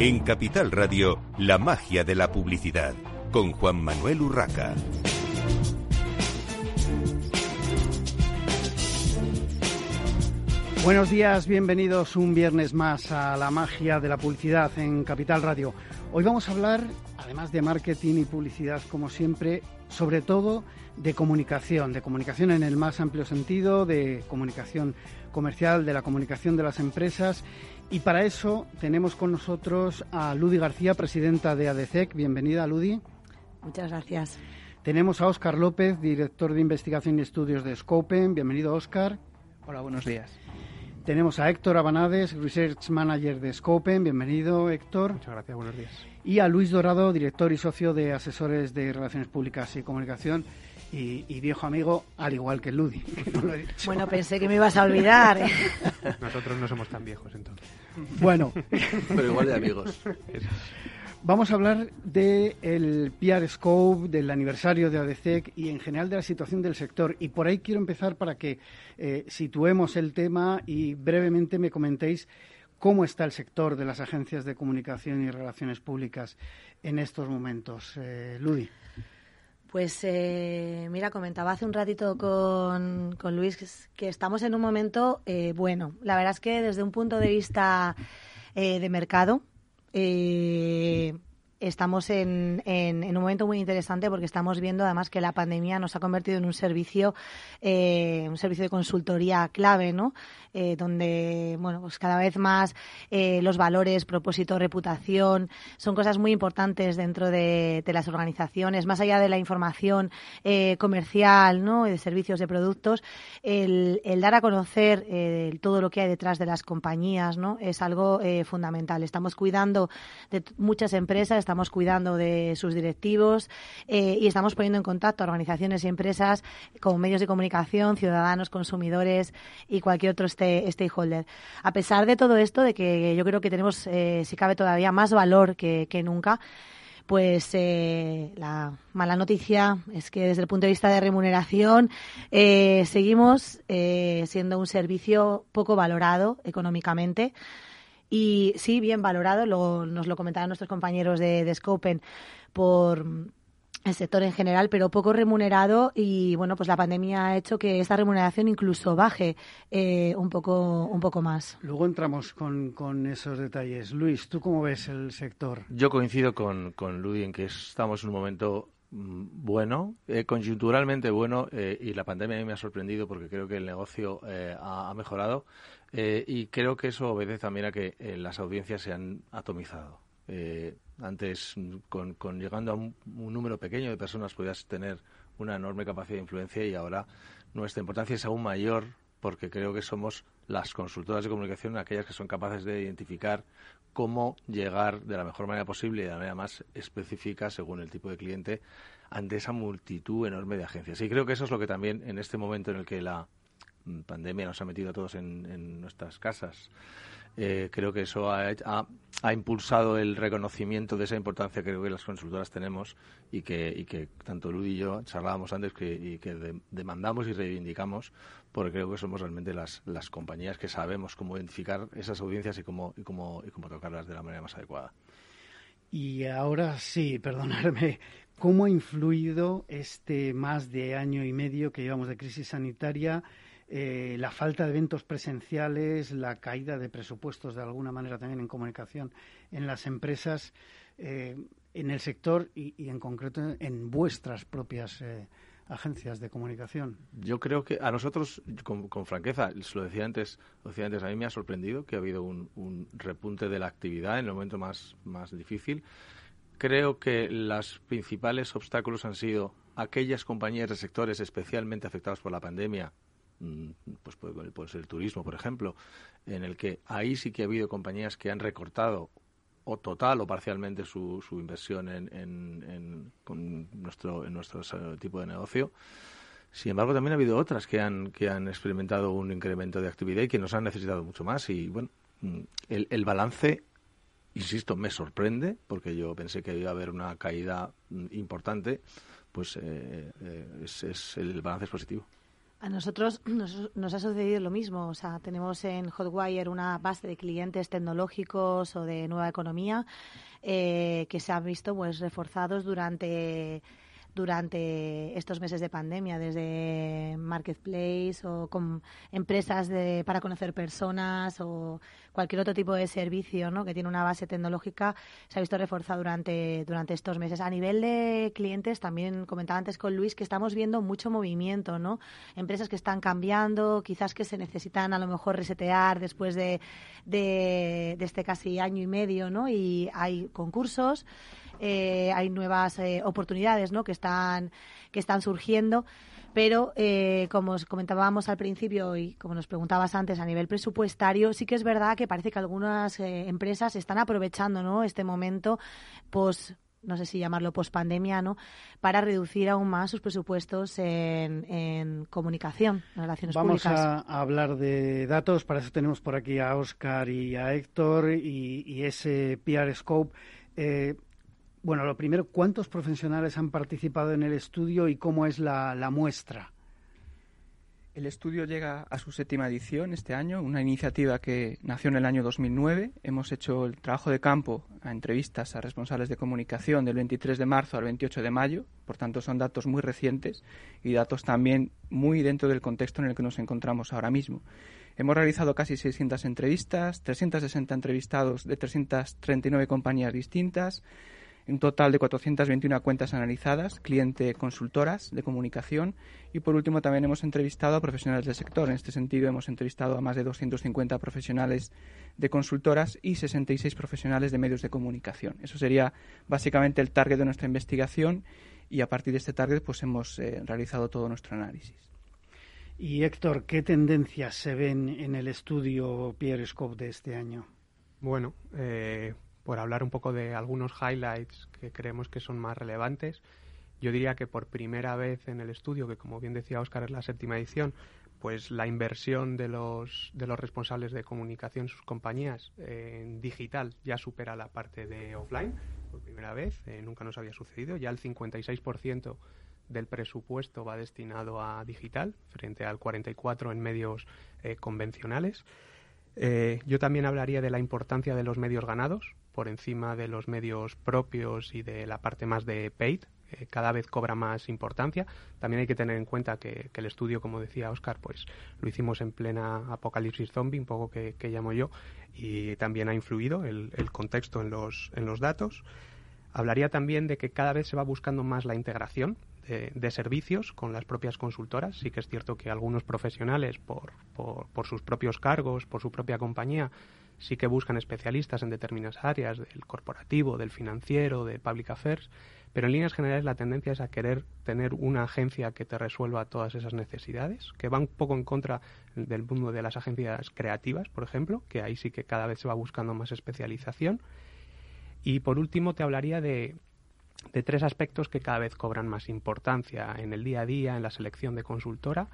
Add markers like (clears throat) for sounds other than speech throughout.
En Capital Radio, la magia de la publicidad, con Juan Manuel Urraca. Buenos días, bienvenidos un viernes más a la magia de la publicidad en Capital Radio. Hoy vamos a hablar, además de marketing y publicidad, como siempre, sobre todo de comunicación, de comunicación en el más amplio sentido, de comunicación comercial, de la comunicación de las empresas. Y para eso tenemos con nosotros a Ludi García, presidenta de ADCEC. Bienvenida, Ludi. Muchas gracias. Tenemos a Óscar López, director de investigación y estudios de Scopen. Bienvenido, Óscar. Hola, buenos días. Tenemos a Héctor Abanades, Research Manager de Scopen. Bienvenido, Héctor. Muchas gracias, buenos días. Y a Luis Dorado, director y socio de asesores de Relaciones Públicas y Comunicación y, viejo amigo, al igual que Ludi. (laughs) bueno, pensé que me ibas a olvidar. ¿eh? (laughs) Nosotros no somos tan viejos entonces. Bueno. Pero igual de amigos. Vamos a hablar del el PR Scope, del aniversario de ADCEC y en general de la situación del sector. Y por ahí quiero empezar para que eh, situemos el tema y brevemente me comentéis cómo está el sector de las agencias de comunicación y relaciones públicas en estos momentos. Eh, Ludi. Pues eh, mira, comentaba hace un ratito con, con Luis que, estamos en un momento eh, bueno. La verdad es que desde un punto de vista eh, de mercado, estamos en, en, un momento muy interesante porque estamos viendo además que la pandemia nos ha convertido en un servicio, un servicio de consultoría clave, ¿no? Eh, donde bueno pues cada vez más eh, los valores, propósito, reputación son cosas muy importantes dentro de, las organizaciones, más allá de la información eh, comercial ¿no? de servicios de productos, el, dar a conocer todo lo que hay detrás de las compañías ¿no? es algo fundamental. Estamos cuidando de muchas empresas, estamos cuidando de sus directivos y estamos poniendo en contacto a organizaciones y empresas como medios de comunicación, ciudadanos, consumidores y cualquier otro este stakeholder. A pesar de todo esto, de que yo creo que tenemos, eh, si cabe todavía, más valor que, nunca, pues eh, la mala noticia es que desde el punto de vista de remuneración eh, seguimos siendo un servicio poco valorado económicamente y sí bien valorado, nos lo comentaban nuestros compañeros de, de Scopen por el sector en general, pero poco remunerado y bueno, pues la pandemia ha hecho que esta remuneración incluso baje eh, un poco un poco más. Luego entramos con, con, esos detalles. Luis, ¿tú cómo ves el sector? Yo coincido con, con Ludi en que estamos en un momento mm, bueno, eh, conjunturalmente bueno, eh, y la pandemia a mí me ha sorprendido porque creo que el negocio ha, mejorado y creo que eso obedece también a que las audiencias se han atomizado. Antes, con, llegando a un, número pequeño de personas, podías tener una enorme capacidad de influencia y ahora nuestra importancia es aún mayor porque creo que somos las consultoras de comunicación aquellas que son capaces de identificar cómo llegar de la mejor manera posible y de la manera más específica según el tipo de cliente ante esa multitud enorme de agencias. Y creo que eso es lo que también en este momento en el que la pandemia nos ha metido a todos en nuestras casas eh, creo que eso ha, impulsado el reconocimiento de esa importancia que creo que las consultoras tenemos y que, y que tanto Ludi y yo charlábamos antes que, y que demandamos y reivindicamos porque creo que somos realmente las, las compañías que sabemos cómo identificar esas audiencias y cómo, y cómo, y cómo tocarlas de la manera más adecuada. Y ahora sí, (laughs) perdonadme, ¿cómo ha influido este más de año y medio que llevamos de crisis sanitaria? Eh, la falta de eventos presenciales, la caída de presupuestos de alguna manera también en comunicación en las empresas, eh, en el sector y, en concreto en vuestras propias eh, agencias de comunicación. Yo creo que a nosotros, con, franqueza, lo decía antes, lo decía antes, a mí me ha sorprendido que ha habido un, un repunte de la actividad en el momento más, más difícil. Creo que los principales obstáculos han sido aquellas compañías de sectores especialmente afectados por la pandemia, pues puede, puede, ser el turismo, por ejemplo, en el que ahí sí que ha habido compañías que han recortado o total o parcialmente su, inversión en, en, con nuestro, en nuestro tipo de negocio. Sin embargo, también ha habido otras que han, que han experimentado un incremento de actividad y que nos han necesitado mucho más. Y bueno, mm, el, el balance, insisto, me sorprende porque yo pensé que iba a haber una caída mm, importante, pues eh, eh, es, es, el balance es positivo. A nosotros (clears throat) nos, ha sucedido lo mismo. O sea, tenemos en Hotwire una base de clientes tecnológicos o de nueva economía eh, que se han visto pues reforzados durante durante estos meses de pandemia, desde marketplace o con empresas de, para conocer personas o cualquier otro tipo de servicio ¿no? que tiene una base tecnológica, se ha visto reforzado durante, durante estos meses. A nivel de clientes, también comentaba antes con Luis que estamos viendo mucho movimiento, ¿no? Empresas que están cambiando, quizás que se necesitan a lo mejor resetear después de, de, de este casi año y medio, ¿no? Y hay concursos. Eh, hay nuevas eh, oportunidades ¿no? que, están, que están surgiendo. Pero, eh, como os comentábamos al principio y como nos preguntabas antes, a nivel presupuestario, sí que es verdad que parece que algunas empresas están aprovechando ¿no? este momento, pues no sé si llamarlo pospandemia, ¿no? Para reducir aún más sus presupuestos en, comunicación, en relaciones Vamos públicas. Vamos a hablar de datos, para eso tenemos por aquí a Oscar y a Héctor y, y ese PR Scope. Bueno, lo primero, ¿cuántos profesionales han participado en el estudio y cómo es la, muestra? El estudio llega a su séptima edición este año, una iniciativa que nació en el año 2009. Hemos hecho el trabajo de campo a entrevistas a responsables de comunicación del 23 de marzo al 28 de mayo, por tanto son datos muy recientes y datos también muy dentro del contexto en el que nos encontramos ahora mismo. Hemos realizado casi 600 entrevistas, 360 entrevistados de 339 compañías distintas, un total de 421 cuentas analizadas, cliente consultoras de comunicación y por último también hemos entrevistado a profesionales del sector. En este sentido hemos entrevistado a más de 250 profesionales de consultoras y 66 profesionales de medios de comunicación. Eso sería básicamente el target de nuestra investigación y a partir de este target pues hemos eh, realizado todo nuestro análisis. Y Héctor, ¿qué tendencias se ven en el estudio Pierre Scope de este año? Bueno, eh, por hablar un poco de algunos highlights que creemos que son más relevantes. Yo diría que por primera vez en el estudio, que como bien decía Óscar es la séptima edición, pues la inversión de los, de los responsables de comunicación en sus compañías en digital ya supera la parte de offline, por primera vez, eh, nunca nos había sucedido, ya el 56% del presupuesto va destinado a digital frente al 44% en medios eh, convencionales. Eh, yo también hablaría de la importancia de los medios ganados, por encima de los medios propios y de la parte más de paid, eh, cada vez cobra más importancia. También hay que tener en cuenta que, el estudio, como decía Oscar, pues lo hicimos en plena apocalipsis zombie, un poco que, llamo yo, y también ha influido el, contexto en los, en los datos. Hablaría también de que cada vez se va buscando más la integración de, servicios con las propias consultoras. Sí que es cierto que algunos profesionales, por, por sus propios cargos, por su propia compañía, sí que buscan especialistas en determinadas áreas del corporativo, del financiero, de public affairs, pero en líneas generales la tendencia es a querer tener una agencia que te resuelva todas esas necesidades, que va un poco en contra del mundo de las agencias creativas, por ejemplo, que ahí sí que cada vez se va buscando más especialización. Y por último te hablaría de, de tres aspectos que cada vez cobran más importancia en el día a día, en la selección de consultora,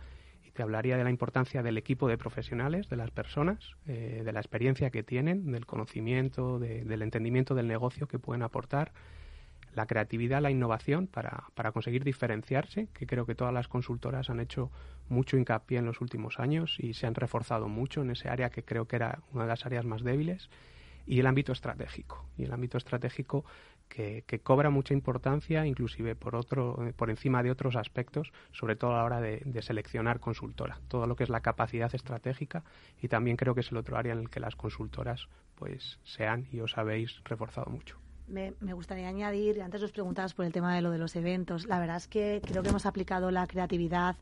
te hablaría de la importancia del equipo de profesionales, de las personas, eh, de la experiencia que tienen, del conocimiento, del entendimiento del negocio que pueden aportar, la creatividad, la innovación para, para conseguir diferenciarse, que creo que todas las consultoras han hecho mucho hincapié en los últimos años y se han reforzado mucho en ese área que creo que era una de las áreas más débiles, y el ámbito estratégico. Y el ámbito estratégico que, cobra mucha importancia, inclusive por, otro, por encima de otros aspectos, sobre todo a la hora de, de, seleccionar consultora. Todo lo que es la capacidad estratégica y también creo que es el otro área en el que las consultoras pues se han y os habéis reforzado mucho. Me, me, gustaría añadir, antes os preguntabas por el tema de lo de los eventos, la verdad es que creo que hemos aplicado la creatividad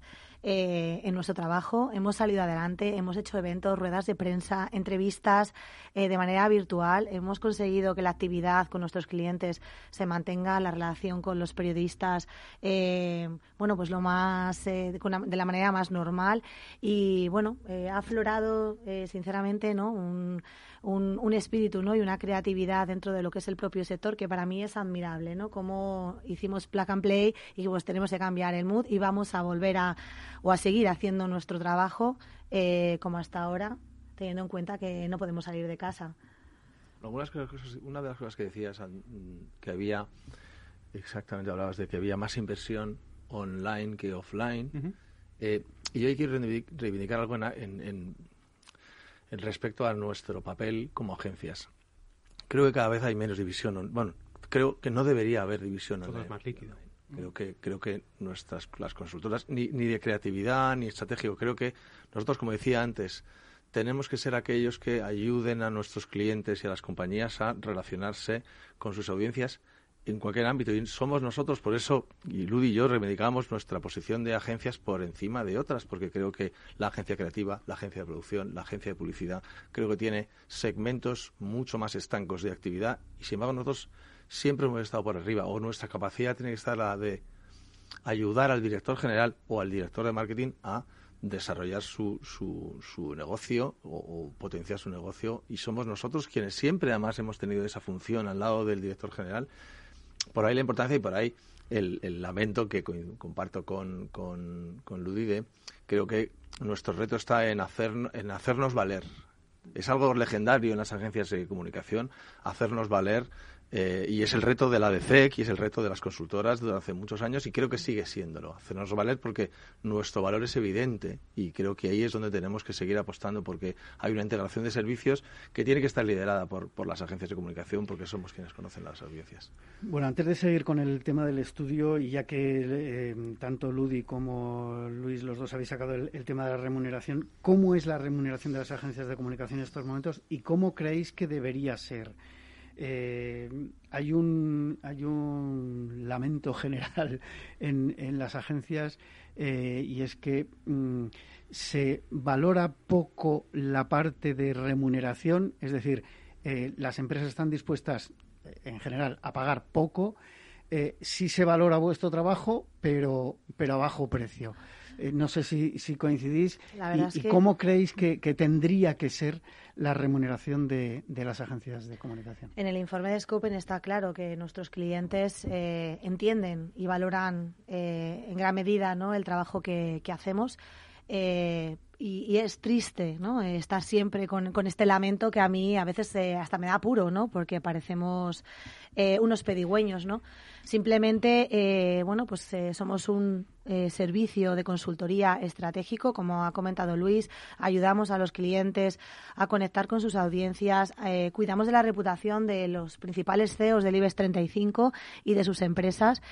eh, en nuestro trabajo. Hemos salido adelante, hemos hecho eventos, ruedas de prensa, entrevistas eh, de manera virtual. Hemos conseguido que la actividad con nuestros clientes se mantenga, la relación con los periodistas, eh, bueno, pues lo más, de la manera más normal. Y bueno, ha aflorado, sinceramente, ¿no? Un, un, espíritu ¿no? y una creatividad dentro de lo que es el propio sector que para mí es admirable, ¿no? Como hicimos plug and play y pues tenemos que cambiar el mood y vamos a volver a o a seguir haciendo nuestro trabajo eh, como hasta ahora, teniendo en cuenta que no podemos salir de casa. una de las cosas que decías que había, exactamente hablabas de que había más inversión online que offline. Eh, y hoy quiero reivindicar algo en, en, en, respecto a nuestro papel como agencias. Creo que cada vez hay menos división. Bueno, creo que no debería haber división. Todo es más líquido. Creo que, creo que nuestras las consultoras, ni, ni de creatividad ni estratégico, creo que nosotros, como decía antes, tenemos que ser aquellos que ayuden a nuestros clientes y a las compañías a relacionarse con sus audiencias en cualquier ámbito. Y somos nosotros, por eso, y Ludi y yo reivindicamos nuestra posición de agencias por encima de otras, porque creo que la agencia creativa, la agencia de producción, la agencia de publicidad, creo que tiene segmentos mucho más estancos de actividad y, sin embargo, nosotros siempre hemos estado por arriba, o nuestra capacidad tiene que estar la de ayudar al director general o al director de marketing a desarrollar su, su, su negocio o, potenciar su negocio y somos nosotros quienes siempre además hemos tenido esa función al lado del director general por ahí la importancia y por ahí el, lamento que comparto con, con, con Ludide. Creo que nuestro reto está en, hacer, en hacernos valer. Es algo legendario en las agencias de comunicación, hacernos valer eh, y es el reto de la DCEC y es el reto de las consultoras desde hace muchos años y creo que sigue siéndolo. Hacernos valer porque nuestro valor es evidente y creo que ahí es donde tenemos que seguir apostando porque hay una integración de servicios que tiene que estar liderada por, por las agencias de comunicación porque somos quienes conocen las audiencias. Bueno, antes de seguir con el tema del estudio y ya que eh, tanto Ludi como Luis, los dos habéis sacado el tema de la remuneración, ¿cómo es la remuneración de las agencias de comunicación en estos momentos y cómo creéis que debería ser? Eh, hay, un, hay un lamento general (laughs) en, en las agencias eh, y es que mm, se valora poco la parte de remuneración, es decir, eh, las empresas están dispuestas en general a pagar poco, sí se valora vuestro trabajo, pero, pero a bajo precio. no sé si, si coincidís y, cómo creéis que, que, tendría que ser la remuneración de, de, las agencias de comunicación. En el informe de Scopen está claro que nuestros clientes eh, entienden y valoran eh, en gran medida ¿no? el trabajo que, que hacemos. Eh, y, es triste, ¿no? Estar siempre con, con, este lamento que a mí a veces eh, hasta me da apuro, ¿no? Porque parecemos eh, unos pedigüeños, ¿no? Simplemente, eh, bueno, pues somos un servicio de consultoría estratégico, como ha comentado Luis, ayudamos a los clientes a conectar con sus audiencias, cuidamos de la reputación de los principales CEOs del IBEX 35 y de sus empresas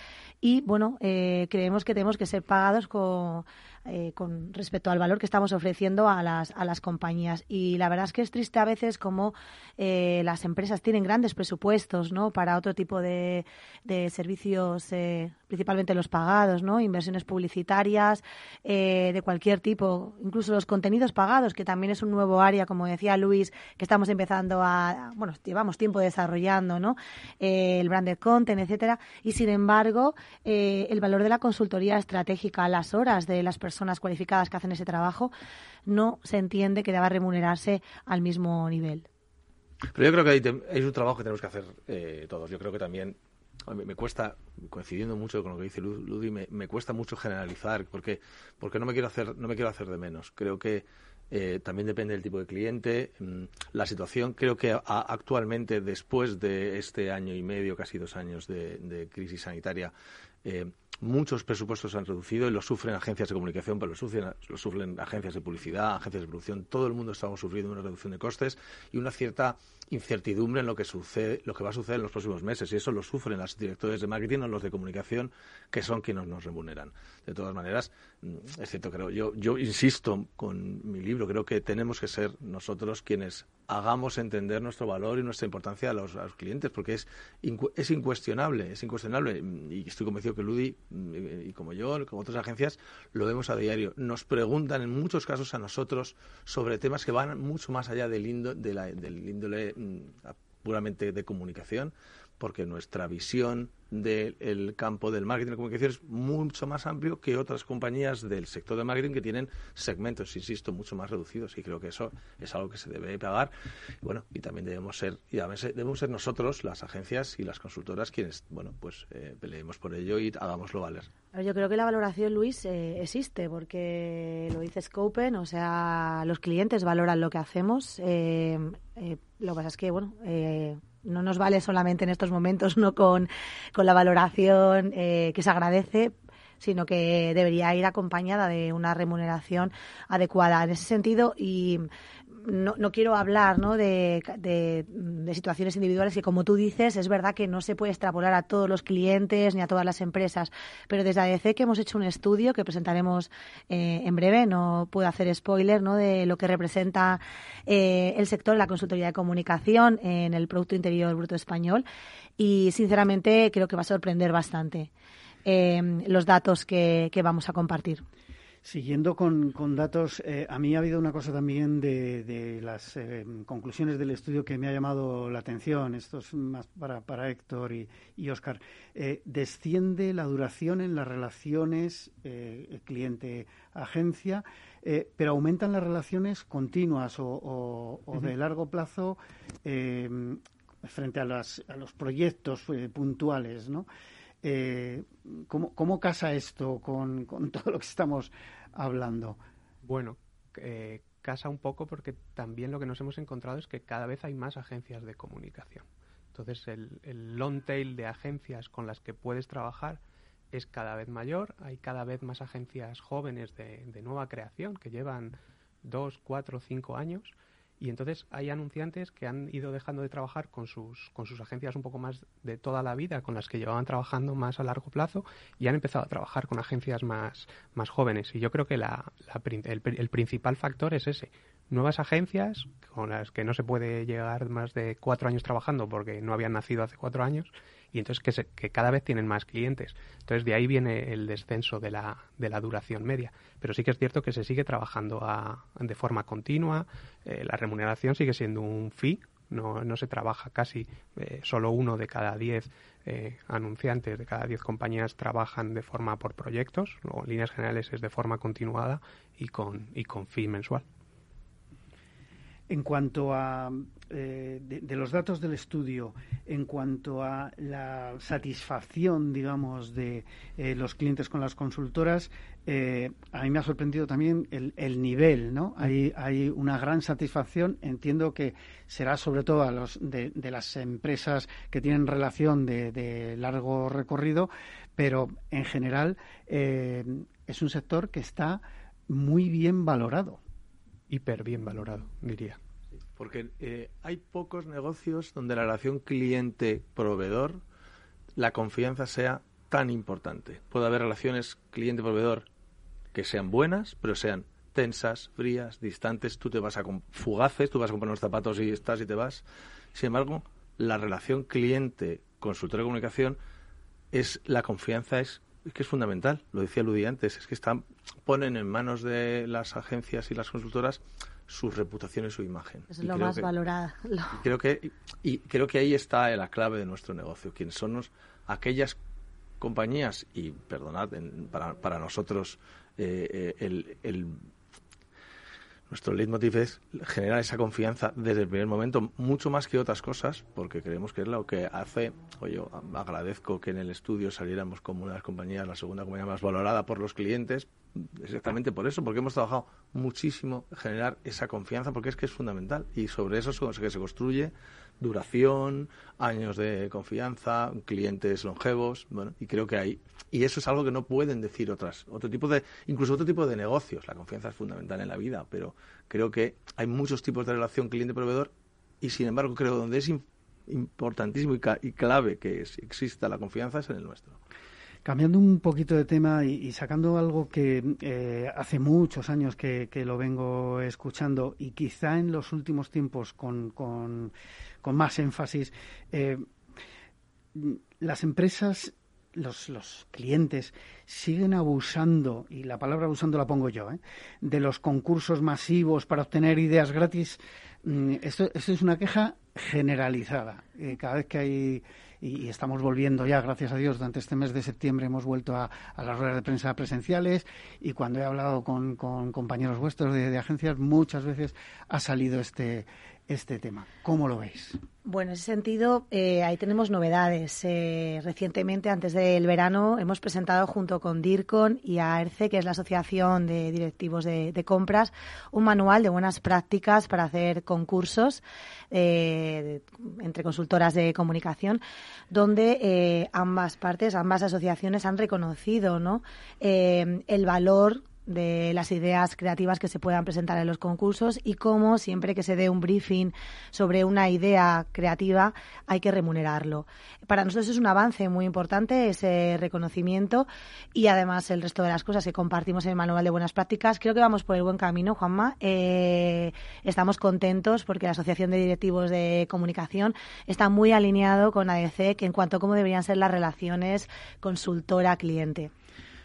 y, bueno, creemos que tenemos que ser pagados con eh, con respecto al valor que estamos ofreciendo a las, a las compañías. Y la verdad es que es triste a veces como eh, las empresas tienen grandes presupuestos ¿no? para otro tipo de, de servicios, eh, principalmente los pagados, ¿no? inversiones publicitarias de cualquier tipo, incluso los contenidos pagados, que también es un nuevo área, como decía Luis, que estamos empezando a, bueno, llevamos tiempo desarrollando, ¿no? el branded content, etcétera, y sin embargo, el valor de la consultoría estratégica, las horas de las personas cualificadas que hacen ese trabajo, no se entiende que deba remunerarse al mismo nivel. Pero yo creo que hay, un trabajo que tenemos que hacer eh, todos. Yo creo que también me, cuesta, coincidiendo mucho con lo que dice Ludi, me, me, cuesta mucho generalizar porque, porque no, me quiero hacer, no me quiero hacer de menos. Creo que eh, también depende del tipo de cliente. Mm, la situación, creo que actualmente, después de este año y medio, casi dos años de, de crisis sanitaria, eh, muchos presupuestos se han reducido y lo sufren agencias de comunicación, pero lo sufren, lo sufren agencias de publicidad, agencias de producción. Todo el mundo estamos sufriendo una reducción de costes y una cierta incertidumbre en lo que sucede, lo que va a suceder en los próximos meses. Y eso lo sufren los directores de marketing o los de comunicación, que son quienes nos remuneran. De todas maneras, mm, es cierto, creo, yo, yo insisto con mi libro, creo que tenemos que ser nosotros quienes hagamos entender nuestro valor y nuestra importancia a los, clientes, porque es, es incuestionable, es incuestionable. Y estoy convencido que Ludi, mm, y como yo, como otras agencias, lo vemos a diario. Nos preguntan en muchos casos a nosotros sobre temas que van mucho más allá del, del índole mm, puramente de comunicación, porque nuestra visión del campo del marketing de comunicación es mucho más amplio que otras compañías del sector de marketing que tienen segmentos, insisto, mucho más reducidos y creo que eso es algo que se debe pagar. Bueno, y también debemos ser, y debemos ser nosotros, las agencias y las consultoras, quienes, bueno, pues eh, peleemos por ello y hagámoslo valer. Yo creo que la valoración, Luis, eh, existe porque lo dice Scopen, o sea, los clientes valoran lo que hacemos. Eh, lo que pasa es que, bueno, no nos vale solamente en estos momentos, no con, con la valoración eh, que se agradece, sino que debería ir acompañada de una remuneración adecuada. En ese sentido, y no, quiero hablar ¿no? De, situaciones individuales y como tú dices, es verdad que no se puede extrapolar a todos los clientes ni a todas las empresas, pero desde ADC que hemos hecho un estudio que presentaremos eh, en breve, no puedo hacer spoiler ¿no? de lo que representa eh, el sector de la consultoría de comunicación en el Producto Interior Bruto Español y sinceramente creo que va a sorprender bastante eh, los datos que vamos a compartir. Siguiendo con, datos, eh, a mí ha habido una cosa también de, las eh, conclusiones del estudio que me ha llamado la atención. Esto es más para, para Héctor y, y Oscar. Eh, desciende la duración en las relaciones cliente-agencia, pero aumentan las relaciones continuas o, de largo plazo frente a, a, los proyectos puntuales, ¿no? Eh, ¿cómo, ¿cómo, casa esto con, con, (laughs) todo lo que estamos hablando? Bueno, eh, casa un poco porque también lo que nos hemos encontrado es que cada vez hay más agencias de comunicación. Entonces, el, el long tail de agencias con las que puedes trabajar es cada vez mayor. Hay cada vez más agencias jóvenes de, de nueva creación que llevan dos, cuatro, cinco años y entonces hay anunciantes que han ido dejando de trabajar con sus, con sus agencias un poco más de toda la vida, con las que llevaban trabajando más a largo plazo, y han empezado a trabajar con agencias más, más jóvenes. Y yo creo que la, el, el principal factor es ese. Nuevas agencias con las que no se puede llegar más de cuatro años trabajando porque no habían nacido hace cuatro años y entonces que, que cada vez tienen más clientes. Entonces de ahí viene el descenso de la, de la duración media. Pero sí que es cierto que se sigue trabajando de forma continua, eh, la remuneración sigue siendo un fee, no, no se trabaja casi, eh, solo uno de cada diez eh, anunciantes, de cada diez compañías trabajan de forma por proyectos, o en líneas generales es de forma continuada y con, y con fee mensual. En cuanto a eh, de, los datos del estudio, en cuanto a la satisfacción, digamos, de eh, los clientes con las consultoras, eh, a mí me ha sorprendido también el, nivel, ¿no? Hay, hay una gran satisfacción. Entiendo que será sobre todo a los de, las empresas que tienen relación de, largo recorrido, pero en general es un sector que está muy bien valorado hiper bien valorado, diría. porque eh, hay pocos negocios donde la relación cliente-proveedor, la confianza sea tan importante. Puede haber relaciones cliente-proveedor que sean buenas, pero sean tensas, frías, distantes. Tú te vas a fugaces, tú vas a comprar unos zapatos y estás y te vas. Sin embargo, la relación cliente-consultor de comunicación es la confianza es es que es fundamental, lo decía Ludi antes, es que están, ponen en manos de las agencias y las consultoras su reputación y su imagen. Es lo más valorado. (laughs) Creo que, y creo que ahí está la clave de nuestro negocio, quienes son aquellas compañías, y perdonad, para, para nosotros eh, eh, el nuestro leitmotiv es generar esa confianza desde el primer momento, mucho más que otras cosas, porque creemos que es lo que hace, o yo agradezco que en el estudio saliéramos como una de las compañías, la segunda compañía más valorada por los clientes, exactamente por eso, porque hemos trabajado muchísimo en generar esa confianza, porque es que es fundamental, y sobre eso es que se construye duración, años de confianza, clientes longevos, bueno, y creo que hay y eso es algo que no pueden decir otras otro tipo de incluso otro tipo de negocios. La confianza es fundamental en la vida, pero creo que hay muchos tipos de relación cliente-proveedor y sin embargo creo donde es importantísimo y, clave que exista la confianza es en el nuestro. Cambiando un poquito de tema y, sacando algo que eh, hace muchos años que, lo vengo escuchando y quizá en los últimos tiempos con, más énfasis, eh, las empresas los, clientes siguen abusando, y la palabra abusando la pongo yo, ¿eh? de los concursos masivos para obtener ideas gratis. Mm, esto, es una queja generalizada. Cada vez que hay, y, estamos volviendo ya, gracias a Dios, durante este mes de septiembre hemos vuelto a, las ruedas de prensa presenciales y cuando he hablado con, compañeros vuestros de, agencias, muchas veces ha salido este, este tema. ¿Cómo lo veis? Bueno, en ese sentido, eh, ahí tenemos novedades. Eh, recientemente, antes del verano, hemos presentado junto con DIRCON y AERCE, que es la Asociación de Directivos de, Compras, un manual de buenas prácticas para hacer concursos eh, entre consultoras de comunicación, donde ambas partes, ambas asociaciones han reconocido ¿no? el valor de las ideas creativas que se puedan presentar en los concursos y cómo siempre que se dé un briefing sobre una idea creativa hay que remunerarlo. Para nosotros es un avance muy importante ese reconocimiento y además el resto de las cosas que compartimos en el manual de buenas prácticas. Creo que vamos por el buen camino, Juanma. Eh, estamos contentos porque la Asociación de Directivos de Comunicación está muy alineado con ADC en cuanto a cómo deberían ser las relaciones consultora-cliente.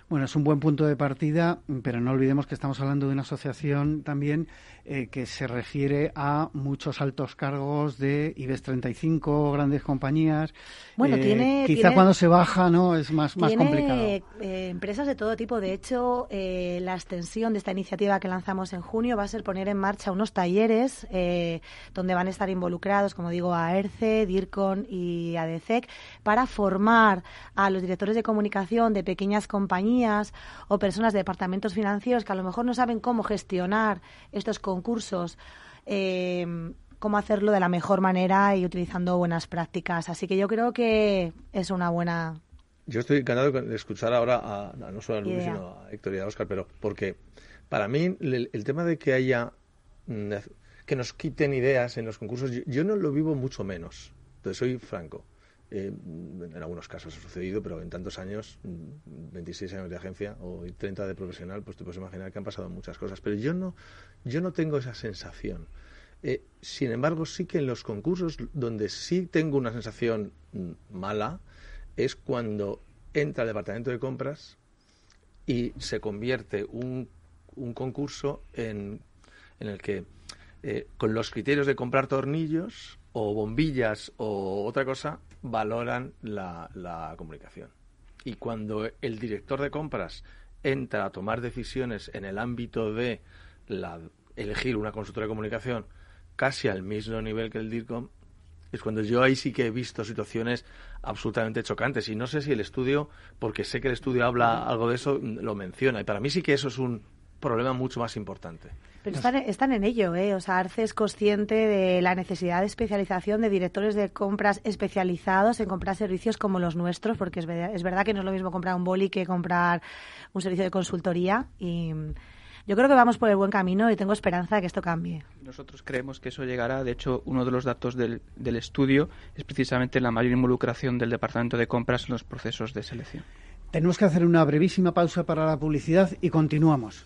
Bueno, es un buen punto de partida, pero no olvidemos que estamos hablando de una asociación también eh, que se refiere a muchos altos cargos de IBEX 35, grandes compañías. Bueno, eh, tiene. Quizá cuando se baja, ¿no? Es más, más complicado. Eh, empresas de todo tipo. De hecho, la extensión de esta iniciativa que lanzamos en junio va a ser poner en marcha unos talleres donde van a estar involucrados, como digo, AERCE, DIRCON y ADCEC, para formar a los directores de comunicación de pequeñas compañías o personas de departamentos financieros que a lo mejor no saben cómo gestionar estos concursos, eh, cómo hacerlo de la mejor manera y utilizando buenas prácticas. Así que yo creo que es una buena. Yo estoy encantado de escuchar ahora a, no solo a Luis, sino a Héctor y a Oscar, pero porque para mí el, tema de que haya mm, que nos quiten ideas en los concursos, yo, no lo vivo mucho menos. Entonces soy franco. Eh, en algunos casos ha sucedido, pero en tantos años, 26 mm, años de agencia o 30 de profesional, pues te puedes imaginar que han pasado muchas cosas. Pero yo no, yo no tengo esa sensación. Eh, sin embargo, sí que en los concursos donde sí tengo una sensación mm, mala es cuando entra el departamento de compras y se convierte un, un concurso en, en el que eh, con los criterios de comprar tornillos o bombillas o otra cosa, valoran la, comunicación. Y cuando el director de compras entra a tomar decisiones en el ámbito de la, elegir una consultora de comunicación casi al mismo nivel que el DIRCOM, es cuando yo ahí sí que he visto situaciones absolutamente chocantes. Y no sé si el estudio, porque sé que el estudio habla algo de eso, lo menciona. Y para mí sí que eso es un problema mucho más importante. Pero están, en ello, ¿eh? O sea, Arce es consciente de la necesidad de especialización de directores de compras especializados en comprar servicios como los nuestros, porque es, es verdad que no es lo mismo comprar un boli que comprar un servicio de consultoría y yo creo que vamos por el buen camino y tengo esperanza de que esto cambie. Nosotros creemos que eso llegará. De hecho, uno de los datos del, del estudio es precisamente la mayor involucración del Departamento de Compras en los procesos de selección. Tenemos que hacer una brevísima pausa para la publicidad y continuamos.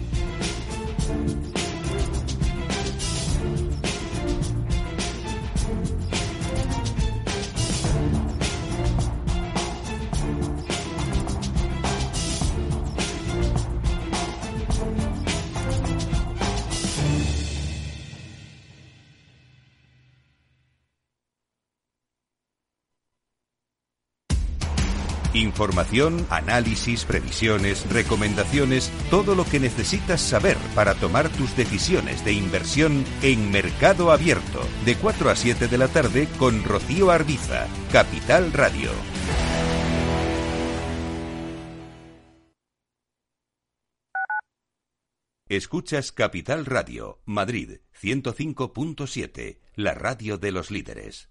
Información, análisis, previsiones, recomendaciones, todo lo que necesitas saber para tomar tus decisiones de inversión en Mercado Abierto, de 4 a 7 de la tarde con Rocío Arbiza, Capital Radio. Escuchas Capital Radio, Madrid 105.7, la radio de los líderes.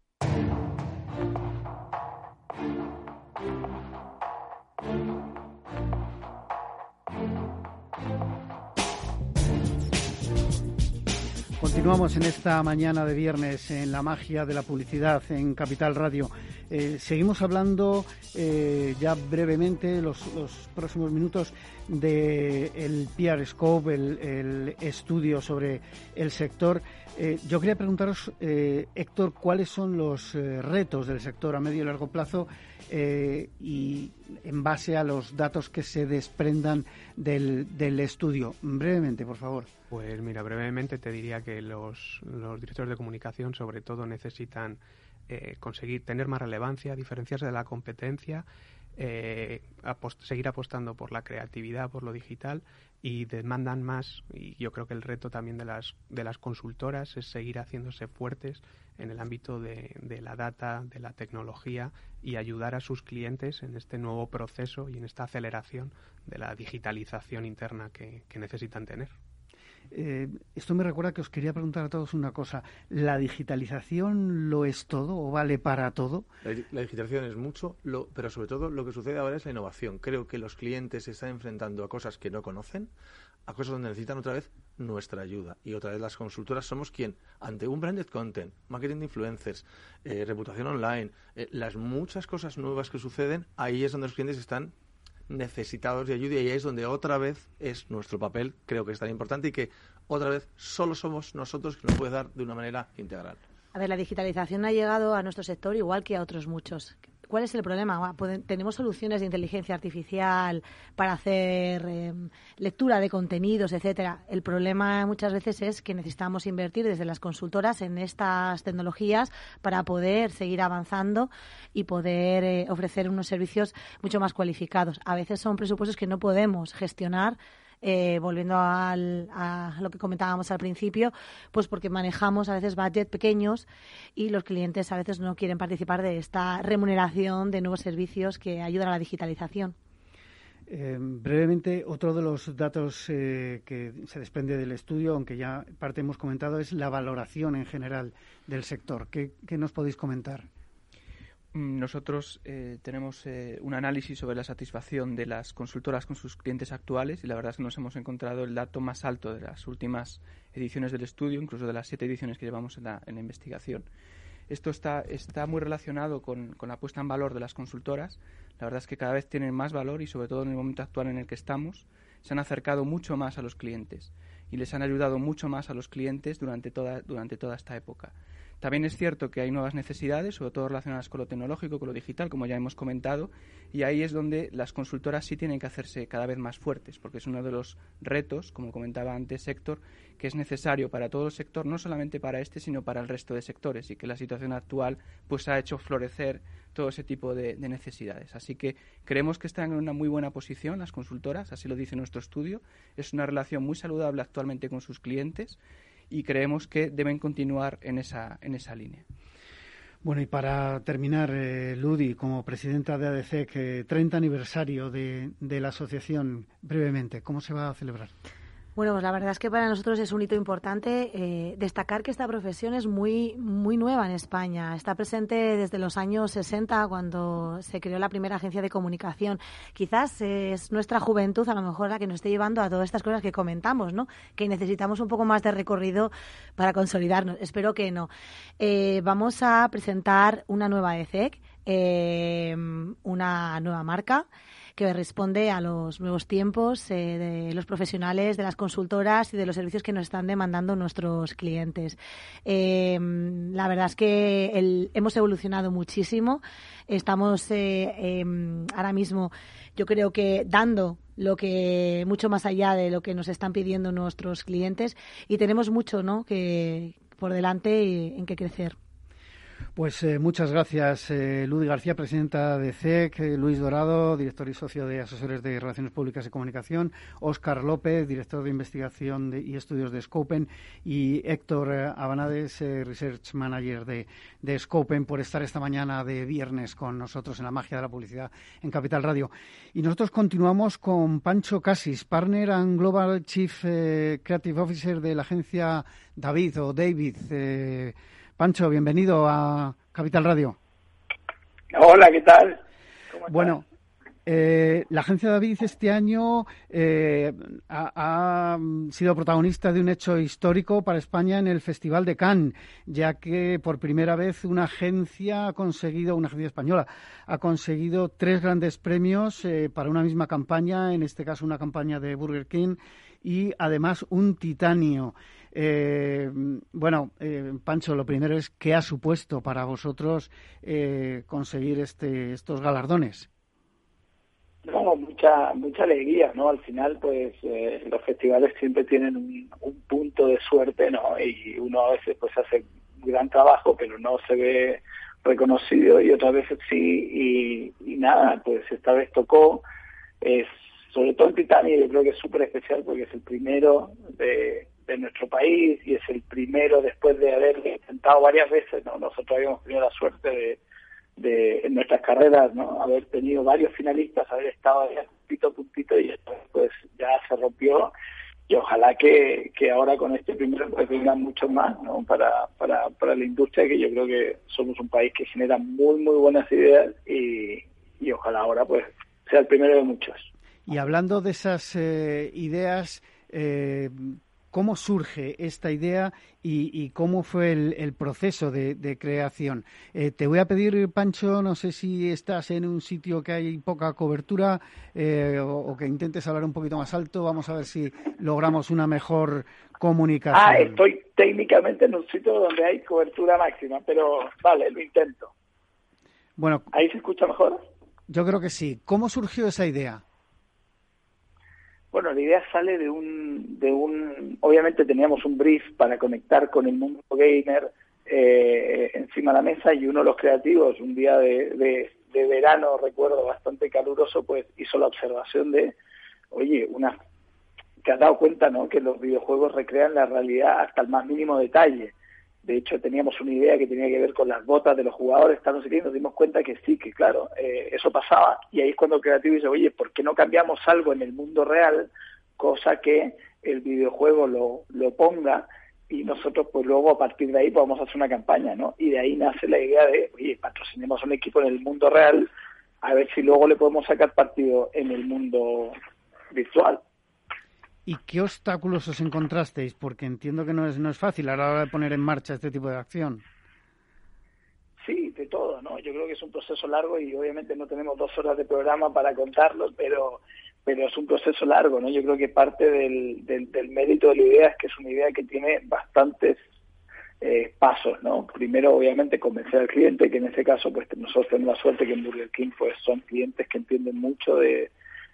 Continuamos en esta mañana de viernes en la magia de la publicidad en Capital Radio. Eh, seguimos hablando eh, ya brevemente los, próximos minutos del el PR Scope, el, estudio sobre el sector. Eh, yo quería preguntaros, Héctor, cuáles son los retos del sector a medio y largo plazo y en base a los datos que se desprendan del, del estudio. Brevemente, por favor. Pues mira, brevemente te diría que los, los directores de comunicación sobre todo necesitan eh, conseguir tener más relevancia, diferenciarse de la competencia, eh, seguir apostando por la creatividad, por lo digital y demandan más y yo creo que el reto también de las de las consultoras es seguir haciéndose fuertes en el ámbito de, la data, de la tecnología y ayudar a sus clientes en este nuevo proceso y en esta aceleración de la digitalización interna que necesitan tener. Eh, esto me recuerda que os quería preguntar a todos una cosa. ¿La digitalización lo es todo o vale para todo? La, digitalización es mucho, pero sobre todo lo que sucede ahora es la innovación. Creo que los clientes se están enfrentando a cosas que no conocen, a cosas donde necesitan otra vez nuestra ayuda. Y otra vez las consultoras somos quien, ante un branded content, marketing de influencers, eh, reputación online, eh, las muchas cosas nuevas que suceden, ahí es donde los clientes están necesitados de ayuda y ahí es donde otra vez es nuestro papel, creo que es tan importante y que otra vez solo somos nosotros que nos puede dar de una manera integral. A ver, la digitalización ha llegado a nuestro sector igual que a otros muchos. ¿Cuál es el problema? Tenemos soluciones de inteligencia artificial para hacer em, lectura de contenidos, etcétera. El problema muchas veces es que necesitamos invertir desde las consultoras en estas tecnologías para poder seguir avanzando y poder eh, ofrecer unos servicios mucho más cualificados. A veces son presupuestos que no podemos gestionar eh, volviendo a lo que comentábamos al principio, pues porque manejamos a veces budget pequeños y los clientes a veces no quieren participar de esta remuneración de nuevos servicios que ayudan a la digitalización. Eh, brevemente, otro de los datos eh, que se desprende del estudio, aunque ya parte hemos comentado, es la valoración en general del sector. qué nos podéis comentar? Mm, nosotros eh, tenemos eh, un análisis sobre la satisfacción de las consultoras con sus clientes actuales y la verdad es que nos hemos encontrado el dato más alto de las últimas ediciones del estudio, incluso de las siete ediciones que llevamos en la, investigación. Esto está, está muy relacionado con, con, la puesta en valor de las consultoras. La verdad es que cada vez tienen más valor y sobre todo en el momento actual en el que estamos, se han acercado mucho más a los clientes y les han ayudado mucho más a los clientes durante toda, durante toda esta época. También es cierto que hay nuevas necesidades, sobre todo relacionadas con lo tecnológico, con lo digital, como ya hemos comentado, y ahí es donde las consultoras sí tienen que hacerse cada vez más fuertes, porque es uno de los retos, como comentaba antes Héctor, que es necesario para todo el sector, no solamente para este, sino para el resto de sectores, y que la situación actual pues ha hecho florecer todo ese tipo de, de necesidades. Así que creemos que están en una muy buena posición las consultoras, así lo dice nuestro estudio. Es una relación muy saludable actualmente con sus clientes y creemos que deben continuar en esa, en esa línea. Bueno, y para terminar, eh, Ludi, como presidenta de ADC, 30 aniversario de, de la asociación, brevemente, ¿cómo se va a celebrar? Bueno, pues la verdad es que para nosotros es un hito importante eh, destacar que esta profesión es muy, muy nueva en España. Está presente desde los años 60, cuando se creó la primera agencia de comunicación. Quizás es nuestra juventud, a lo mejor, la que nos esté llevando a todas estas cosas que comentamos, ¿no? Que necesitamos un poco más de recorrido para consolidarnos. Espero que no. Eh, vamos a presentar una nueva ECEC, eh, una nueva marca que responde a los nuevos tiempos eh, de los profesionales, de las consultoras y de los servicios que nos están demandando nuestros clientes. Eh, la verdad es que hemos evolucionado muchísimo. Estamos eh, em, ahora mismo, yo creo que dando lo que mucho más allá de lo que nos están pidiendo nuestros clientes y tenemos mucho, ¿no? Que por delante en que crecer. Pues eh, muchas gracias, eh, Ludi García, presidenta de CEC, e eh, Luis Dorado, director y socio de Asesores de Relaciones Públicas y Comunicación, Óscar López, director de Investigación y Estudios de Scopen, y Héctor Abanades, Research Manager de, de, Scopen, por estar esta mañana de viernes con nosotros en la magia de la publicidad en Capital Radio. Y nosotros continuamos con Pancho Casis, Partner and Global Chief Creative Officer de la agencia David o David. Pancho, bienvenido a Capital Radio. Hola, ¿qué tal? bueno, eh, la agencia David este año eh, ha, sido protagonista de un hecho histórico para España en el Festival de Cannes, ya que por primera vez una agencia ha conseguido, una agencia española, ha conseguido tres grandes premios eh, para una misma campaña, en este caso una campaña de Burger King y además un titanio. Eh, bueno, eh, Pancho, lo primero es qué ha supuesto para vosotros eh, conseguir este, estos galardones. No, mucha mucha alegría, ¿no? Al final, pues los festivales siempre tienen un, punto de suerte, ¿no? Y uno a veces pues hace gran trabajo, pero no se ve reconocido y otras veces sí y, y nada, pues esta vez tocó. Es sobre todo el Titanic, yo creo que es súper especial porque es el primero de, de nuestro país y es el primero después de haber intentado varias veces, ¿no? Nosotros habíamos tenido la suerte de, de en nuestras carreras, ¿no? Haber tenido varios finalistas, haber estado ahí puntito a puntito y pues ya se rompió y ojalá que, que ahora con este primero pues vengan muchos más, ¿no? Para, para, para la industria que yo creo que somos un país que genera muy, muy buenas ideas y, y ojalá ahora pues sea el primero de muchos. Y hablando de esas eh, ideas, eh, ¿Cómo surge esta idea y, cómo fue el, proceso de, creación? Eh, te voy a pedir, Pancho, no sé si estás en un sitio que hay poca cobertura eh, o, que intentes hablar un poquito más alto. Vamos a ver si logramos una mejor comunicación. Ah, estoy técnicamente en un sitio donde hay cobertura máxima, pero vale, lo intento. Bueno, ¿ahí se escucha mejor? Yo creo que sí. ¿Cómo surgió esa idea? Bueno, la idea sale de un, de un, obviamente teníamos un brief para conectar con el mundo gamer eh, encima de la mesa y uno de los creativos, un día de, de, verano, recuerdo, bastante caluroso, pues hizo la observación de, oye, una, te has dado cuenta, ¿no?, que los videojuegos recrean la realidad hasta el más mínimo detalle. De hecho, teníamos una idea que tenía que ver con las botas de los jugadores, estamos y nos dimos cuenta que sí, que claro, eh, eso pasaba. Y ahí es cuando el creativo dice, oye, ¿por qué no cambiamos algo en el mundo real, cosa que el videojuego lo, lo ponga y nosotros pues luego a partir de ahí podemos hacer una campaña, ¿no? Y de ahí nace la idea de, oye, patrocinemos un equipo en el mundo real, a ver si luego le podemos sacar partido en el mundo virtual. ¿Y qué obstáculos os encontrasteis? Porque entiendo que no es, no es fácil a la hora de poner en marcha este tipo de acción. Sí, de todo, ¿no? Yo creo que es un proceso largo y obviamente no tenemos dos horas de programa para contarlo, pero pero es un proceso largo, ¿no? Yo creo que parte del, del, mérito de la idea es que es una idea que tiene bastantes eh, pasos, ¿no? Primero, obviamente, convencer al cliente, que en ese caso, pues nosotros tenemos la suerte que en Burger King, pues son clientes que entienden mucho de,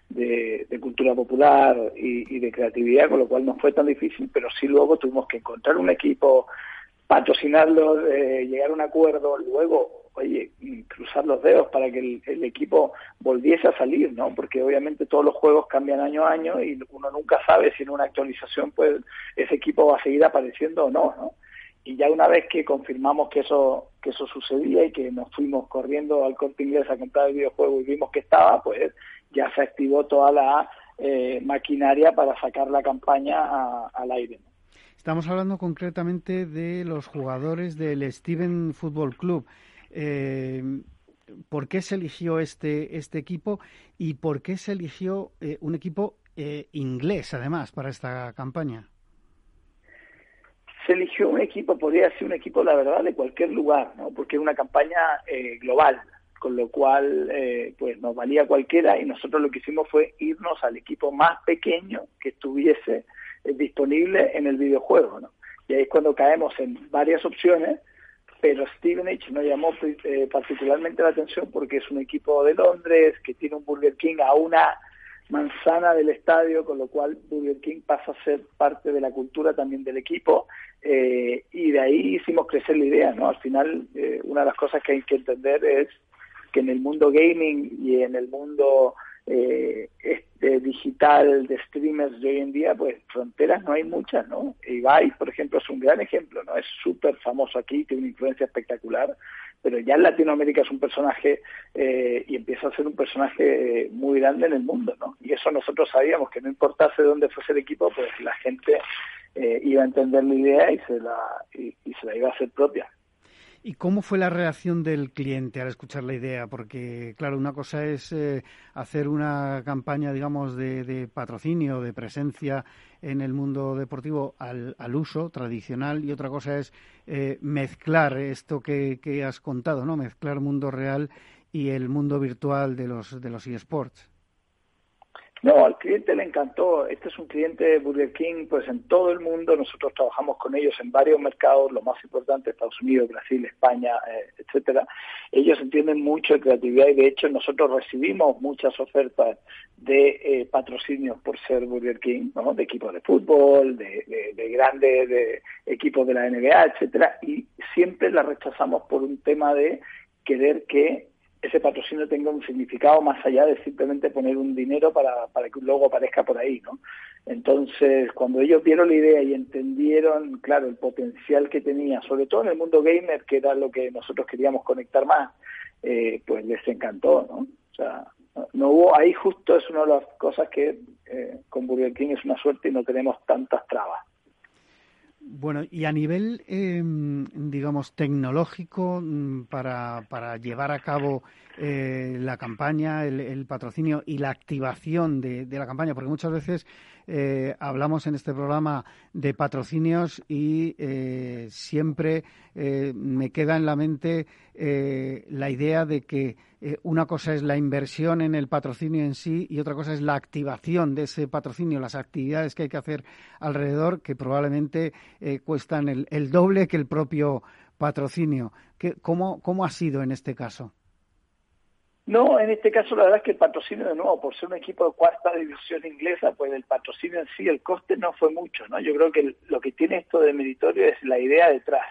de, cultura popular y, de creatividad, con lo cual no fue tan difícil, pero sí luego tuvimos que encontrar un equipo, patrocinarlo, eh, llegar a un acuerdo, luego, oye, cruzar los dedos para que el, equipo volviese a salir, ¿no? Porque obviamente todos los juegos cambian año a año y uno nunca sabe si en una actualización, pues, ese equipo va a seguir apareciendo o no, ¿no? y ya una vez que confirmamos que eso que eso sucedía y que nos fuimos corriendo al corte inglés a comprar el videojuego y vimos que estaba, pues ya se activó toda la eh, maquinaria para sacar la campaña al aire. Estamos hablando concretamente de los jugadores del Steven Football Club. Eh, ¿Por qué se eligió este, este equipo y por qué se eligió eh, un equipo inglés, además, para esta campaña? Se eligió un equipo, podría ser un equipo, la verdad, de cualquier lugar, ¿no? porque es una campaña global con lo cual eh, pues nos valía cualquiera y nosotros lo que hicimos fue irnos al equipo más pequeño que estuviese eh, disponible en el videojuego, ¿no? Y ahí es cuando caemos en varias opciones, pero Steven H nos llamó eh, particularmente la atención porque es un equipo de Londres que tiene un Burger King a una manzana del estadio, con lo cual Burger King pasa a ser parte de la cultura también del equipo eh, y de ahí hicimos crecer la idea, ¿no? Al final, eh, una de las cosas que hay que entender es que en el mundo gaming y en el mundo eh, este digital de streamers de hoy en día, pues fronteras no hay muchas, ¿no? Ibai, por ejemplo, es un gran ejemplo, ¿no? Es súper famoso aquí, tiene una influencia espectacular, pero ya en Latinoamérica es un personaje eh, y empieza a ser un personaje muy grande en el mundo, ¿no? Y eso nosotros sabíamos que no importase dónde fuese el equipo, pues la gente eh, iba a entender la idea y se la, y se la iba a hacer propia. ¿Y cómo fue la reacción del cliente al escuchar la idea? Porque, claro, una cosa es eh, hacer una campaña, digamos, de, patrocinio, de presencia en el mundo deportivo al, uso tradicional y otra cosa es eh, mezclar esto que, que, has contado, ¿no? Mezclar mundo real y el mundo virtual de los, de los eSports. No, al cliente le encantó. Este es un cliente de Burger King, pues en todo el mundo. Nosotros trabajamos con ellos en varios mercados, los más importantes, Estados Unidos, Brasil, España, eh, etcétera. Ellos entienden mucho de creatividad y de hecho nosotros recibimos muchas ofertas de eh, patrocinios por ser Burger King, ¿no? de equipos de fútbol, de, de grandes de equipos de la NBA, etcétera, y siempre las rechazamos por un tema de querer que ese patrocinio tenga un significado más allá de simplemente poner un dinero para, para que un logo aparezca por ahí, ¿no? Entonces, cuando ellos vieron la idea y entendieron, claro, el potencial que tenía, sobre todo en el mundo gamer, que era lo que nosotros queríamos conectar más, eh, pues les encantó, ¿no? O sea, no hubo, ahí justo es una de las cosas que eh, con Burger King es una suerte y no tenemos tantas trabas. Bueno, y a nivel, em, digamos, tecnológico, mm, para, para llevar a cabo eh, la campaña, el, patrocinio y la activación de, de, la campaña, porque muchas veces eh, hablamos en este programa de patrocinios y eh, siempre eh, me queda en la mente la idea de que una cosa es la inversión en el patrocinio en sí y otra cosa es la activación de ese patrocinio, las actividades que hay que hacer alrededor que probablemente cuestan el, el, doble que el propio patrocinio. ¿Cómo, ¿Cómo ha sido en este caso? No, en este caso la verdad es que el patrocinio de nuevo, por ser un equipo de cuarta división inglesa, pues el patrocinio en sí, el coste no fue mucho, ¿no? Yo creo que lo que tiene esto de meritorio es la idea detrás.